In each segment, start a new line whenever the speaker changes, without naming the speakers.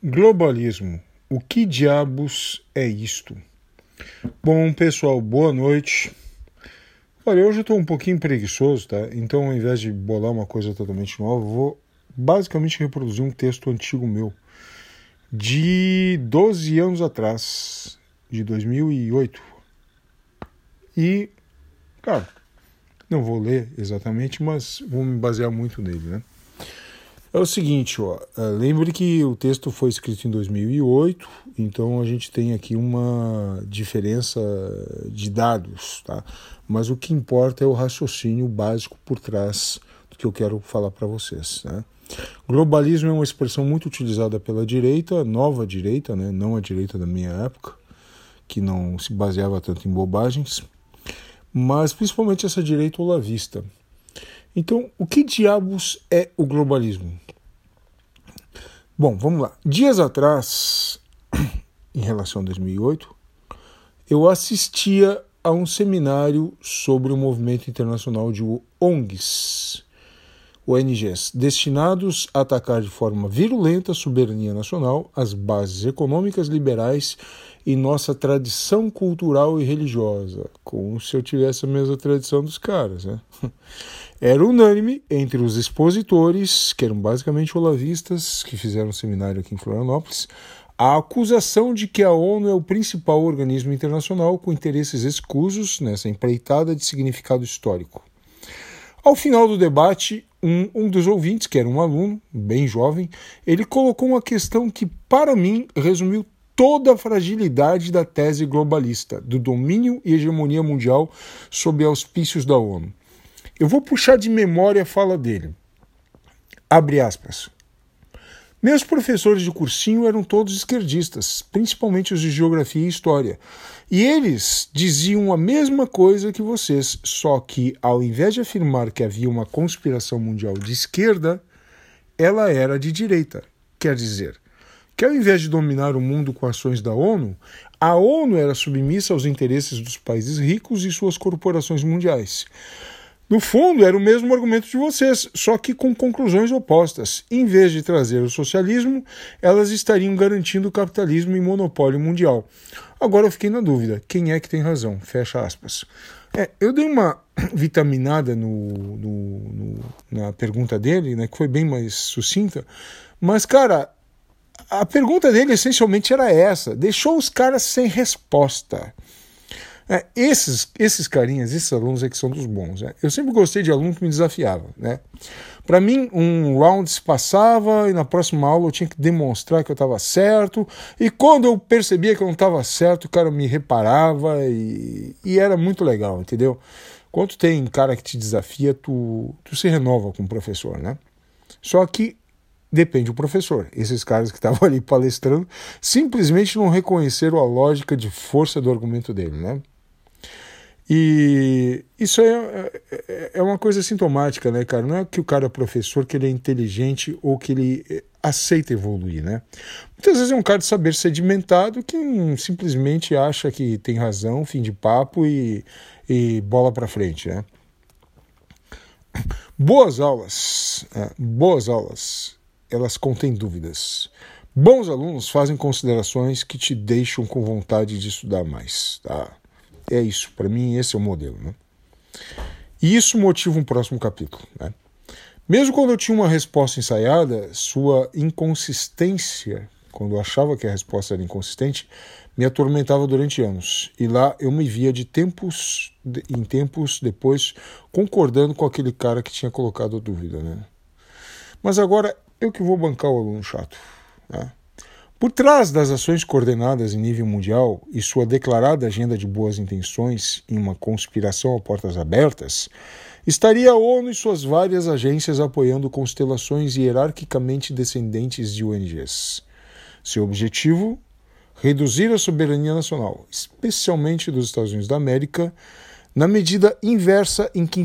Globalismo. O que diabos é isto? Bom, pessoal, boa noite. Olha, hoje eu estou um pouquinho preguiçoso, tá? Então, ao invés de bolar uma coisa totalmente nova, vou basicamente reproduzir um texto antigo meu, de 12 anos atrás, de 2008. E, cara, não vou ler exatamente, mas vou me basear muito nele, né? É o seguinte, ó, é, lembre que o texto foi escrito em 2008, então a gente tem aqui uma diferença de dados, tá? Mas o que importa é o raciocínio básico por trás do que eu quero falar para vocês, né? Globalismo é uma expressão muito utilizada pela direita, nova direita, né? Não a direita da minha época, que não se baseava tanto em bobagens, mas principalmente essa direita olavista, então, o que diabos é o globalismo? Bom, vamos lá. Dias atrás, em relação a 2008, eu assistia a um seminário sobre o movimento internacional de ONGs, ONGs, destinados a atacar de forma virulenta a soberania nacional, as bases econômicas liberais e nossa tradição cultural e religiosa, como se eu tivesse a mesma tradição dos caras, né? Era unânime entre os expositores, que eram basicamente olavistas, que fizeram um seminário aqui em Florianópolis, a acusação de que a ONU é o principal organismo internacional com interesses escusos nessa empreitada de significado histórico. Ao final do debate, um, um dos ouvintes, que era um aluno, bem jovem, ele colocou uma questão que, para mim, resumiu toda a fragilidade da tese globalista, do domínio e hegemonia mundial sob auspícios da ONU. Eu vou puxar de memória a fala dele. Abre aspas. Meus professores de cursinho eram todos esquerdistas, principalmente os de geografia e história. E eles diziam a mesma coisa que vocês, só que ao invés de afirmar que havia uma conspiração mundial de esquerda, ela era de direita. Quer dizer, que ao invés de dominar o mundo com ações da ONU, a ONU era submissa aos interesses dos países ricos e suas corporações mundiais. No fundo, era o mesmo argumento de vocês, só que com conclusões opostas. Em vez de trazer o socialismo, elas estariam garantindo o capitalismo e monopólio mundial. Agora eu fiquei na dúvida: quem é que tem razão? Fecha aspas. É, eu dei uma vitaminada no, no, no, na pergunta dele, né, que foi bem mais sucinta, mas, cara, a pergunta dele essencialmente era essa: deixou os caras sem resposta. É, esses, esses carinhas, esses alunos é que são dos bons. Né? Eu sempre gostei de aluno que me desafiava. Né? Para mim, um round se passava e na próxima aula eu tinha que demonstrar que eu estava certo. E quando eu percebia que eu não estava certo, o cara me reparava e, e era muito legal, entendeu? Quando tem cara que te desafia, tu, tu se renova com o professor, né? Só que depende do professor. Esses caras que estavam ali palestrando simplesmente não reconheceram a lógica de força do argumento dele, né? E isso é, é, é uma coisa sintomática, né, cara? Não é que o cara é professor, que ele é inteligente ou que ele eh, aceita evoluir, né? Muitas vezes é um cara de saber sedimentado que simplesmente acha que tem razão, fim de papo e, e bola para frente, né? Boas aulas, é, boas aulas, elas contêm dúvidas. Bons alunos fazem considerações que te deixam com vontade de estudar mais, tá? É isso, para mim esse é o modelo. Né? E isso motiva um próximo capítulo. Né? Mesmo quando eu tinha uma resposta ensaiada, sua inconsistência, quando eu achava que a resposta era inconsistente, me atormentava durante anos. E lá eu me via de tempos em tempos depois concordando com aquele cara que tinha colocado a dúvida. Né? Mas agora eu que vou bancar o aluno chato. Né? Por trás das ações coordenadas em nível mundial e sua declarada agenda de boas intenções em uma conspiração a portas abertas, estaria a ONU e suas várias agências apoiando constelações hierarquicamente descendentes de ONGs. Seu objetivo? Reduzir a soberania nacional, especialmente dos Estados Unidos da América, na medida inversa em que,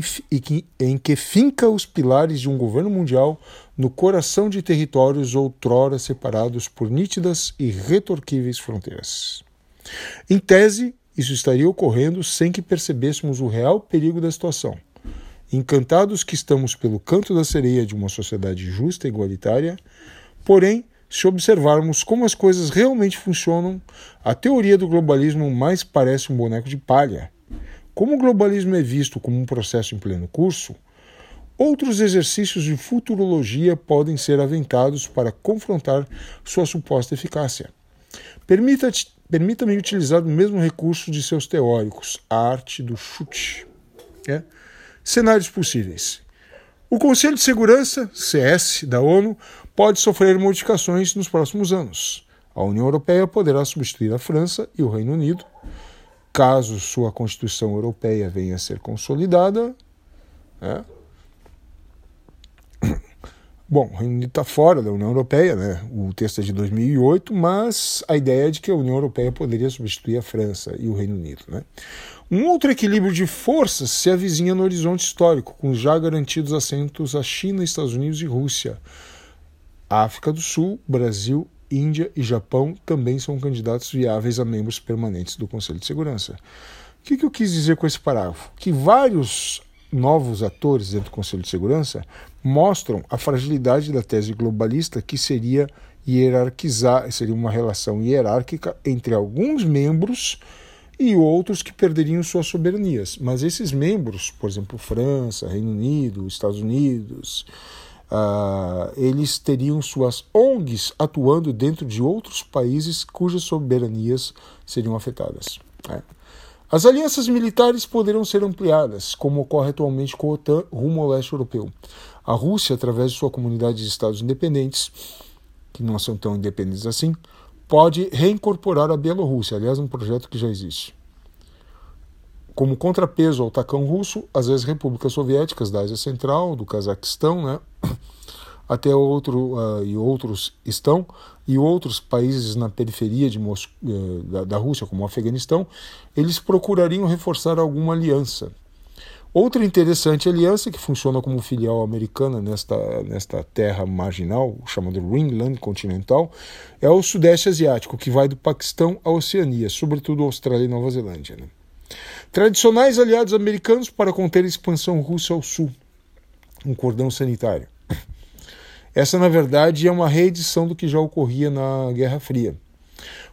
em que finca os pilares de um governo mundial no coração de territórios outrora separados por nítidas e retorquíveis fronteiras. Em tese, isso estaria ocorrendo sem que percebêssemos o real perigo da situação. Encantados que estamos pelo canto da sereia de uma sociedade justa e igualitária, porém se observarmos como as coisas realmente funcionam, a teoria do globalismo mais parece um boneco de palha. Como o globalismo é visto como um processo em pleno curso, outros exercícios de futurologia podem ser aventados para confrontar sua suposta eficácia. Permita-me utilizar o mesmo recurso de seus teóricos, a arte do chute. É? Cenários possíveis. O Conselho de Segurança, CS, da ONU, pode sofrer modificações nos próximos anos. A União Europeia poderá substituir a França e o Reino Unido. Caso sua Constituição Europeia venha a ser consolidada, né? Bom, o Reino Unido está fora da União Europeia, né? o texto é de 2008, mas a ideia é de que a União Europeia poderia substituir a França e o Reino Unido. Né? Um outro equilíbrio de forças se avizinha no horizonte histórico, com já garantidos assentos a China, Estados Unidos e Rússia. África do Sul, Brasil, Índia e Japão também são candidatos viáveis a membros permanentes do Conselho de Segurança. O que, que eu quis dizer com esse parágrafo? Que vários novos atores dentro do Conselho de Segurança mostram a fragilidade da tese globalista que seria hierarquizar, seria uma relação hierárquica entre alguns membros e outros que perderiam suas soberanias. Mas esses membros, por exemplo, França, Reino Unido, Estados Unidos, uh, eles teriam suas ONGs atuando dentro de outros países cujas soberanias seriam afetadas. Né? As alianças militares poderão ser ampliadas, como ocorre atualmente com a OTAN rumo ao leste europeu. A Rússia, através de sua comunidade de estados independentes, que não são tão independentes assim, pode reincorporar a Bielorrússia, aliás, um projeto que já existe. Como contrapeso ao tacão russo, as ex-repúblicas soviéticas da Ásia Central, do Cazaquistão, né, até outro uh, e outros estão e outros países na periferia de Mos uh, da, da Rússia, como o Afeganistão, eles procurariam reforçar alguma aliança. Outra interessante aliança que funciona como filial americana nesta, nesta terra marginal, chamada Ringland continental, é o Sudeste Asiático, que vai do Paquistão à Oceania, sobretudo Austrália e Nova Zelândia. Né? Tradicionais aliados americanos para conter a expansão russa ao sul, um cordão sanitário. Essa, na verdade, é uma reedição do que já ocorria na Guerra Fria.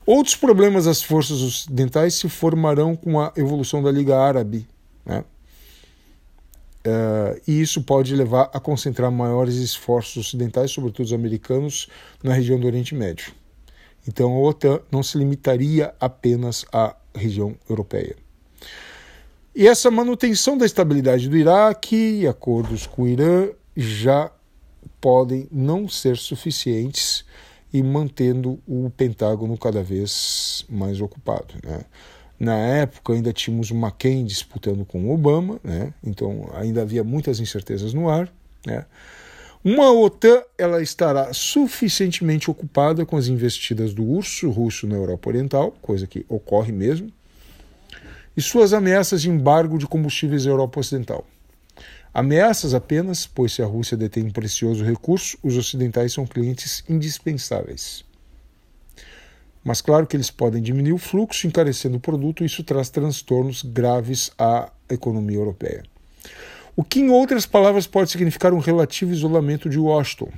Outros problemas das forças ocidentais se formarão com a evolução da Liga Árabe. Né? Uh, e isso pode levar a concentrar maiores esforços ocidentais, sobretudo os americanos, na região do Oriente Médio. Então a OTAN não se limitaria apenas à região europeia. E essa manutenção da estabilidade do Iraque e acordos com o Irã já podem não ser suficientes e mantendo o Pentágono cada vez mais ocupado. Né? Na época ainda tínhamos o McCain disputando com o Obama, né? então ainda havia muitas incertezas no ar. Né? Uma OTAN ela estará suficientemente ocupada com as investidas do urso russo na Europa Oriental, coisa que ocorre mesmo, e suas ameaças de embargo de combustíveis à Europa Ocidental. Ameaças apenas, pois se a Rússia detém um precioso recurso, os ocidentais são clientes indispensáveis. Mas claro que eles podem diminuir o fluxo, encarecendo o produto, e isso traz transtornos graves à economia europeia. O que, em outras palavras, pode significar um relativo isolamento de Washington.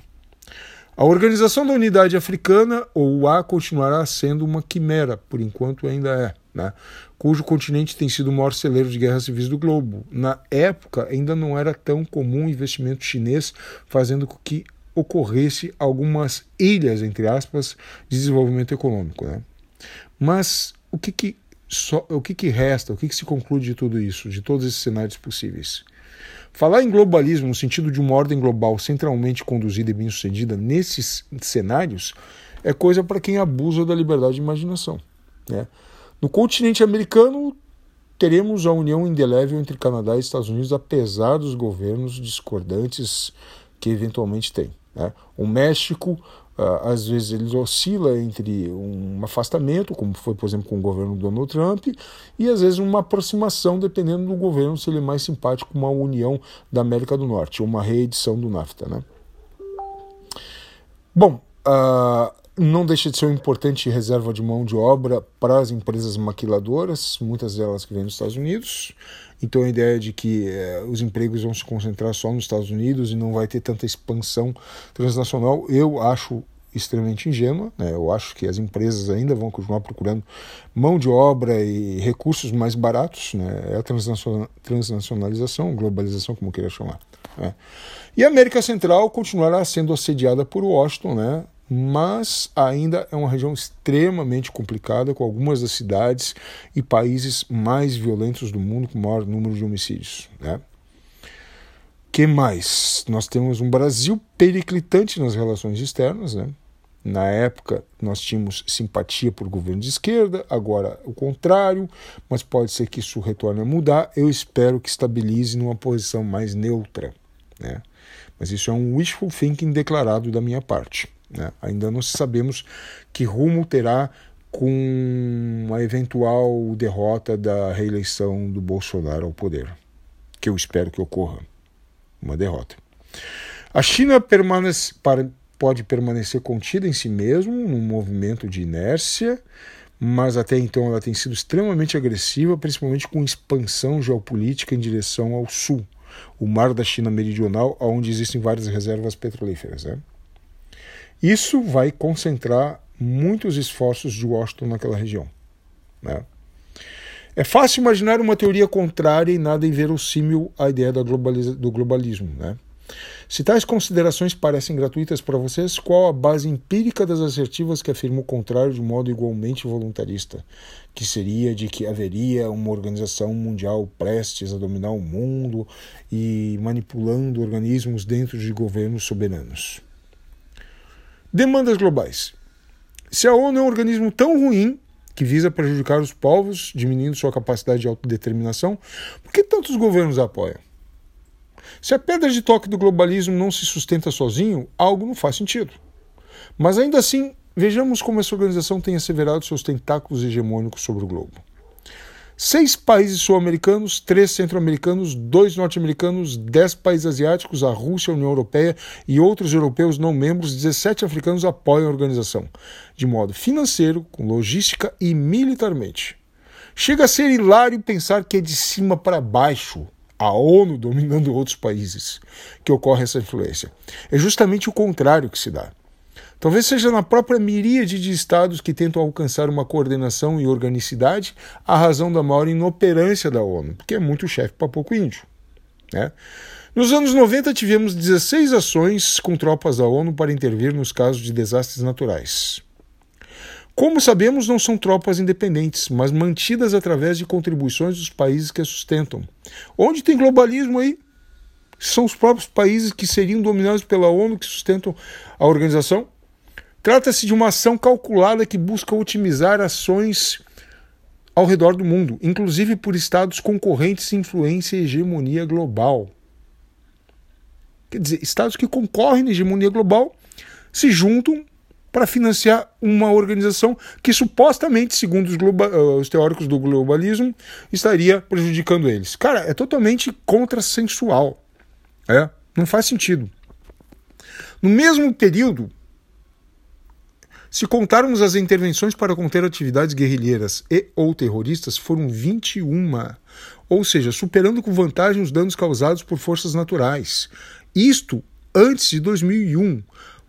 A Organização da Unidade Africana, ou UA, continuará sendo uma quimera, por enquanto ainda é né, cujo continente tem sido o maior celeiro de guerras civis do globo. Na época, ainda não era tão comum o investimento chinês, fazendo com que ocorresse algumas ilhas, entre aspas, de desenvolvimento econômico. Né? Mas o que, que, só, o que, que resta, o que, que se conclui de tudo isso, de todos esses cenários possíveis? Falar em globalismo no sentido de uma ordem global centralmente conduzida e bem-sucedida nesses cenários é coisa para quem abusa da liberdade de imaginação. Né? No continente americano, teremos a união indelével entre Canadá e Estados Unidos, apesar dos governos discordantes que eventualmente tem. Né? O México, às vezes, ele oscila entre um afastamento, como foi, por exemplo, com o governo Donald Trump, e às vezes uma aproximação, dependendo do governo, se ele é mais simpático com uma união da América do Norte, uma reedição do NAFTA. Né? Bom, uh, não deixa de ser uma importante reserva de mão de obra para as empresas maquiladoras, muitas delas que vêm dos Estados Unidos. Então a ideia de que eh, os empregos vão se concentrar só nos Estados Unidos e não vai ter tanta expansão transnacional, eu acho extremamente ingênua. Né? Eu acho que as empresas ainda vão continuar procurando mão de obra e recursos mais baratos. Né? É a transnacionalização, globalização, como queria chamar. Né? E a América Central continuará sendo assediada por Washington, né? Mas ainda é uma região extremamente complicada, com algumas das cidades e países mais violentos do mundo, com maior número de homicídios. Né? que mais? Nós temos um Brasil periclitante nas relações externas, né? Na época, nós tínhamos simpatia por governo de esquerda, agora o contrário, mas pode ser que isso retorne a mudar. Eu espero que estabilize numa posição mais neutra. Né? Mas isso é um wishful thinking declarado da minha parte. Né? Ainda não sabemos que rumo terá com a eventual derrota da reeleição do Bolsonaro ao poder, que eu espero que ocorra. Uma derrota. A China permanece, pode permanecer contida em si mesmo, num movimento de inércia, mas até então ela tem sido extremamente agressiva, principalmente com expansão geopolítica em direção ao sul, o Mar da China Meridional, onde existem várias reservas petrolíferas. Né? Isso vai concentrar muitos esforços de Washington naquela região. Né? É fácil imaginar uma teoria contrária e nada inverossímil à ideia do globalismo. Né? Se tais considerações parecem gratuitas para vocês, qual a base empírica das assertivas que afirma o contrário de modo igualmente voluntarista? Que seria de que haveria uma organização mundial prestes a dominar o mundo e manipulando organismos dentro de governos soberanos. Demandas globais. Se a ONU é um organismo tão ruim que visa prejudicar os povos, diminuindo sua capacidade de autodeterminação, por que tantos governos a apoiam? Se a pedra de toque do globalismo não se sustenta sozinho, algo não faz sentido. Mas ainda assim, vejamos como essa organização tem asseverado seus tentáculos hegemônicos sobre o globo. Seis países sul-americanos, três centro-americanos, dois norte-americanos, dez países asiáticos, a Rússia, a União Europeia e outros europeus não membros, 17 africanos apoiam a organização, de modo financeiro, com logística e militarmente. Chega a ser hilário pensar que é de cima para baixo a ONU dominando outros países que ocorre essa influência. É justamente o contrário que se dá. Talvez seja na própria miríade de estados que tentam alcançar uma coordenação e organicidade a razão da maior inoperância da ONU, porque é muito chefe para pouco índio. Né? Nos anos 90 tivemos 16 ações com tropas da ONU para intervir nos casos de desastres naturais. Como sabemos, não são tropas independentes, mas mantidas através de contribuições dos países que a sustentam. Onde tem globalismo aí? São os próprios países que seriam dominados pela ONU que sustentam a organização? Trata-se de uma ação calculada que busca otimizar ações ao redor do mundo, inclusive por estados concorrentes de influência e hegemonia global. Quer dizer, estados que concorrem na hegemonia global se juntam para financiar uma organização que supostamente, segundo os, uh, os, teóricos do globalismo, estaria prejudicando eles. Cara, é totalmente contrassensual. É, não faz sentido. No mesmo período, se contarmos as intervenções para conter atividades guerrilheiras e ou terroristas, foram 21, ou seja, superando com vantagem os danos causados por forças naturais. Isto antes de 2001,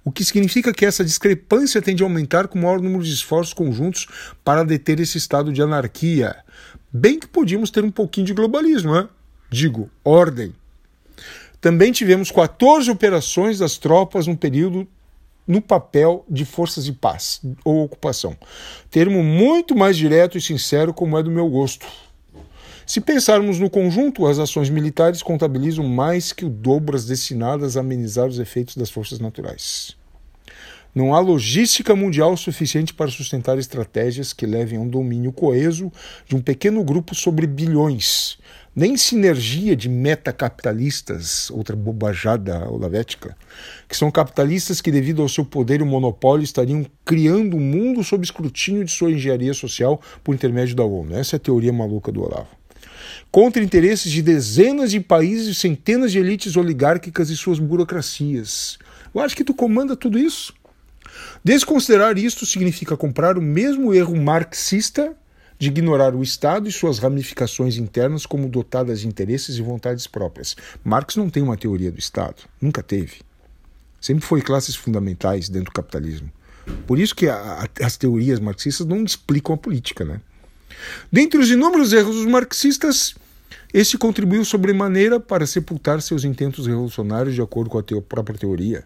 o que significa que essa discrepância tende a aumentar com o maior número de esforços conjuntos para deter esse estado de anarquia. Bem que podíamos ter um pouquinho de globalismo, né? Digo, ordem. Também tivemos 14 operações das tropas no período no papel de forças de paz ou ocupação. Termo muito mais direto e sincero, como é do meu gosto. Se pensarmos no conjunto, as ações militares contabilizam mais que o dobro as destinadas a amenizar os efeitos das forças naturais. Não há logística mundial suficiente para sustentar estratégias que levem a um domínio coeso de um pequeno grupo sobre bilhões, nem sinergia de metacapitalistas, outra bobajada olavética, que são capitalistas que, devido ao seu poder e monopólio, estariam criando um mundo sob escrutínio de sua engenharia social por intermédio da ONU. Essa é a teoria maluca do Olavo. Contra interesses de dezenas de países centenas de elites oligárquicas e suas burocracias. Eu acho que tu comanda tudo isso. Desconsiderar isto significa comprar o mesmo erro marxista de ignorar o Estado e suas ramificações internas como dotadas de interesses e vontades próprias. Marx não tem uma teoria do Estado, nunca teve. Sempre foi classes fundamentais dentro do capitalismo. Por isso que a, a, as teorias marxistas não explicam a política, né? Dentre os inúmeros erros dos marxistas, esse contribuiu sobremaneira para sepultar seus intentos revolucionários de acordo com a teo própria teoria,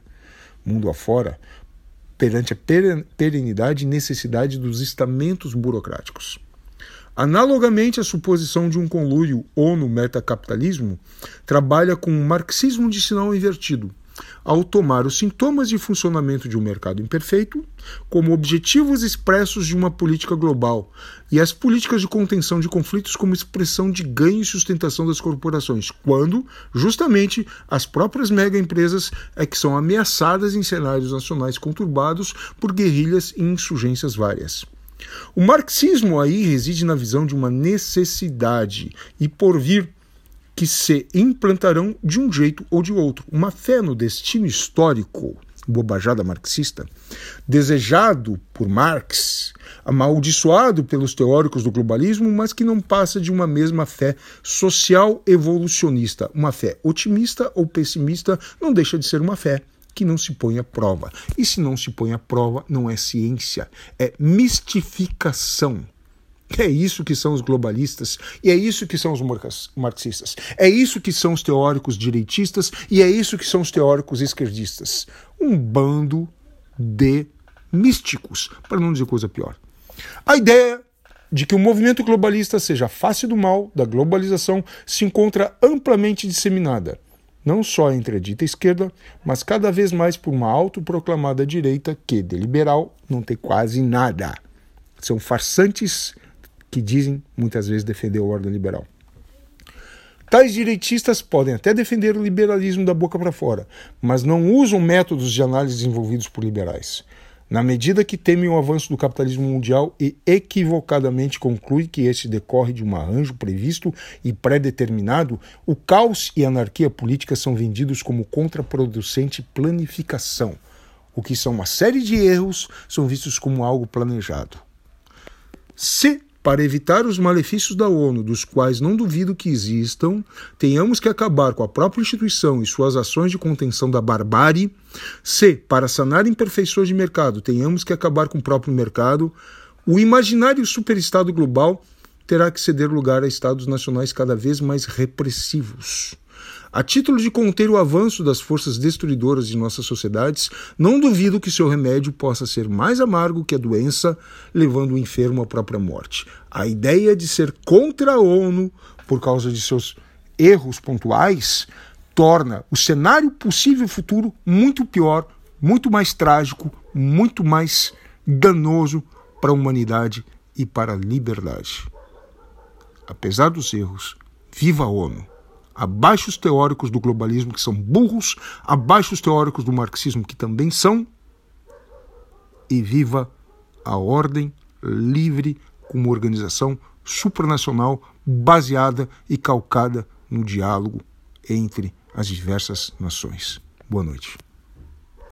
mundo afora, perante a perenidade e necessidade dos estamentos burocráticos. Analogamente, a suposição de um conluio ONU-metacapitalismo trabalha com um marxismo de sinal invertido, ao tomar os sintomas de funcionamento de um mercado imperfeito como objetivos expressos de uma política global e as políticas de contenção de conflitos como expressão de ganho e sustentação das corporações, quando, justamente, as próprias megaempresas é que são ameaçadas em cenários nacionais conturbados por guerrilhas e insurgências várias. O marxismo aí reside na visão de uma necessidade e por vir que se implantarão de um jeito ou de outro. Uma fé no destino histórico, bobajada marxista, desejado por Marx, amaldiçoado pelos teóricos do globalismo, mas que não passa de uma mesma fé social evolucionista. Uma fé otimista ou pessimista não deixa de ser uma fé que não se põe à prova. E se não se põe à prova, não é ciência, é mistificação. É isso que são os globalistas, e é isso que são os marxistas, é isso que são os teóricos direitistas, e é isso que são os teóricos esquerdistas. Um bando de místicos, para não dizer coisa pior. A ideia de que o movimento globalista seja face do mal da globalização se encontra amplamente disseminada, não só entre a dita esquerda, mas cada vez mais por uma autoproclamada direita que, de liberal, não tem quase nada. São farsantes que dizem muitas vezes defender a ordem liberal. Tais direitistas podem até defender o liberalismo da boca para fora, mas não usam métodos de análise desenvolvidos por liberais. Na medida que temem o avanço do capitalismo mundial e equivocadamente concluem que este decorre de um arranjo previsto e pré-determinado, o caos e a anarquia política são vendidos como contraproducente planificação. O que são uma série de erros são vistos como algo planejado. Se para evitar os malefícios da ONU, dos quais não duvido que existam, tenhamos que acabar com a própria instituição e suas ações de contenção da barbárie. C. Para sanar imperfeições de mercado, tenhamos que acabar com o próprio mercado. O imaginário superestado global terá que ceder lugar a estados nacionais cada vez mais repressivos. A título de conter o avanço das forças destruidoras de nossas sociedades, não duvido que seu remédio possa ser mais amargo que a doença, levando o enfermo à própria morte. A ideia de ser contra a ONU por causa de seus erros pontuais torna o cenário possível futuro muito pior, muito mais trágico, muito mais danoso para a humanidade e para a liberdade. Apesar dos erros, viva a ONU! Abaixo os teóricos do globalismo que são burros, abaixo os teóricos do marxismo que também são, e viva a ordem livre como organização supranacional baseada e calcada no diálogo entre as diversas nações. Boa noite.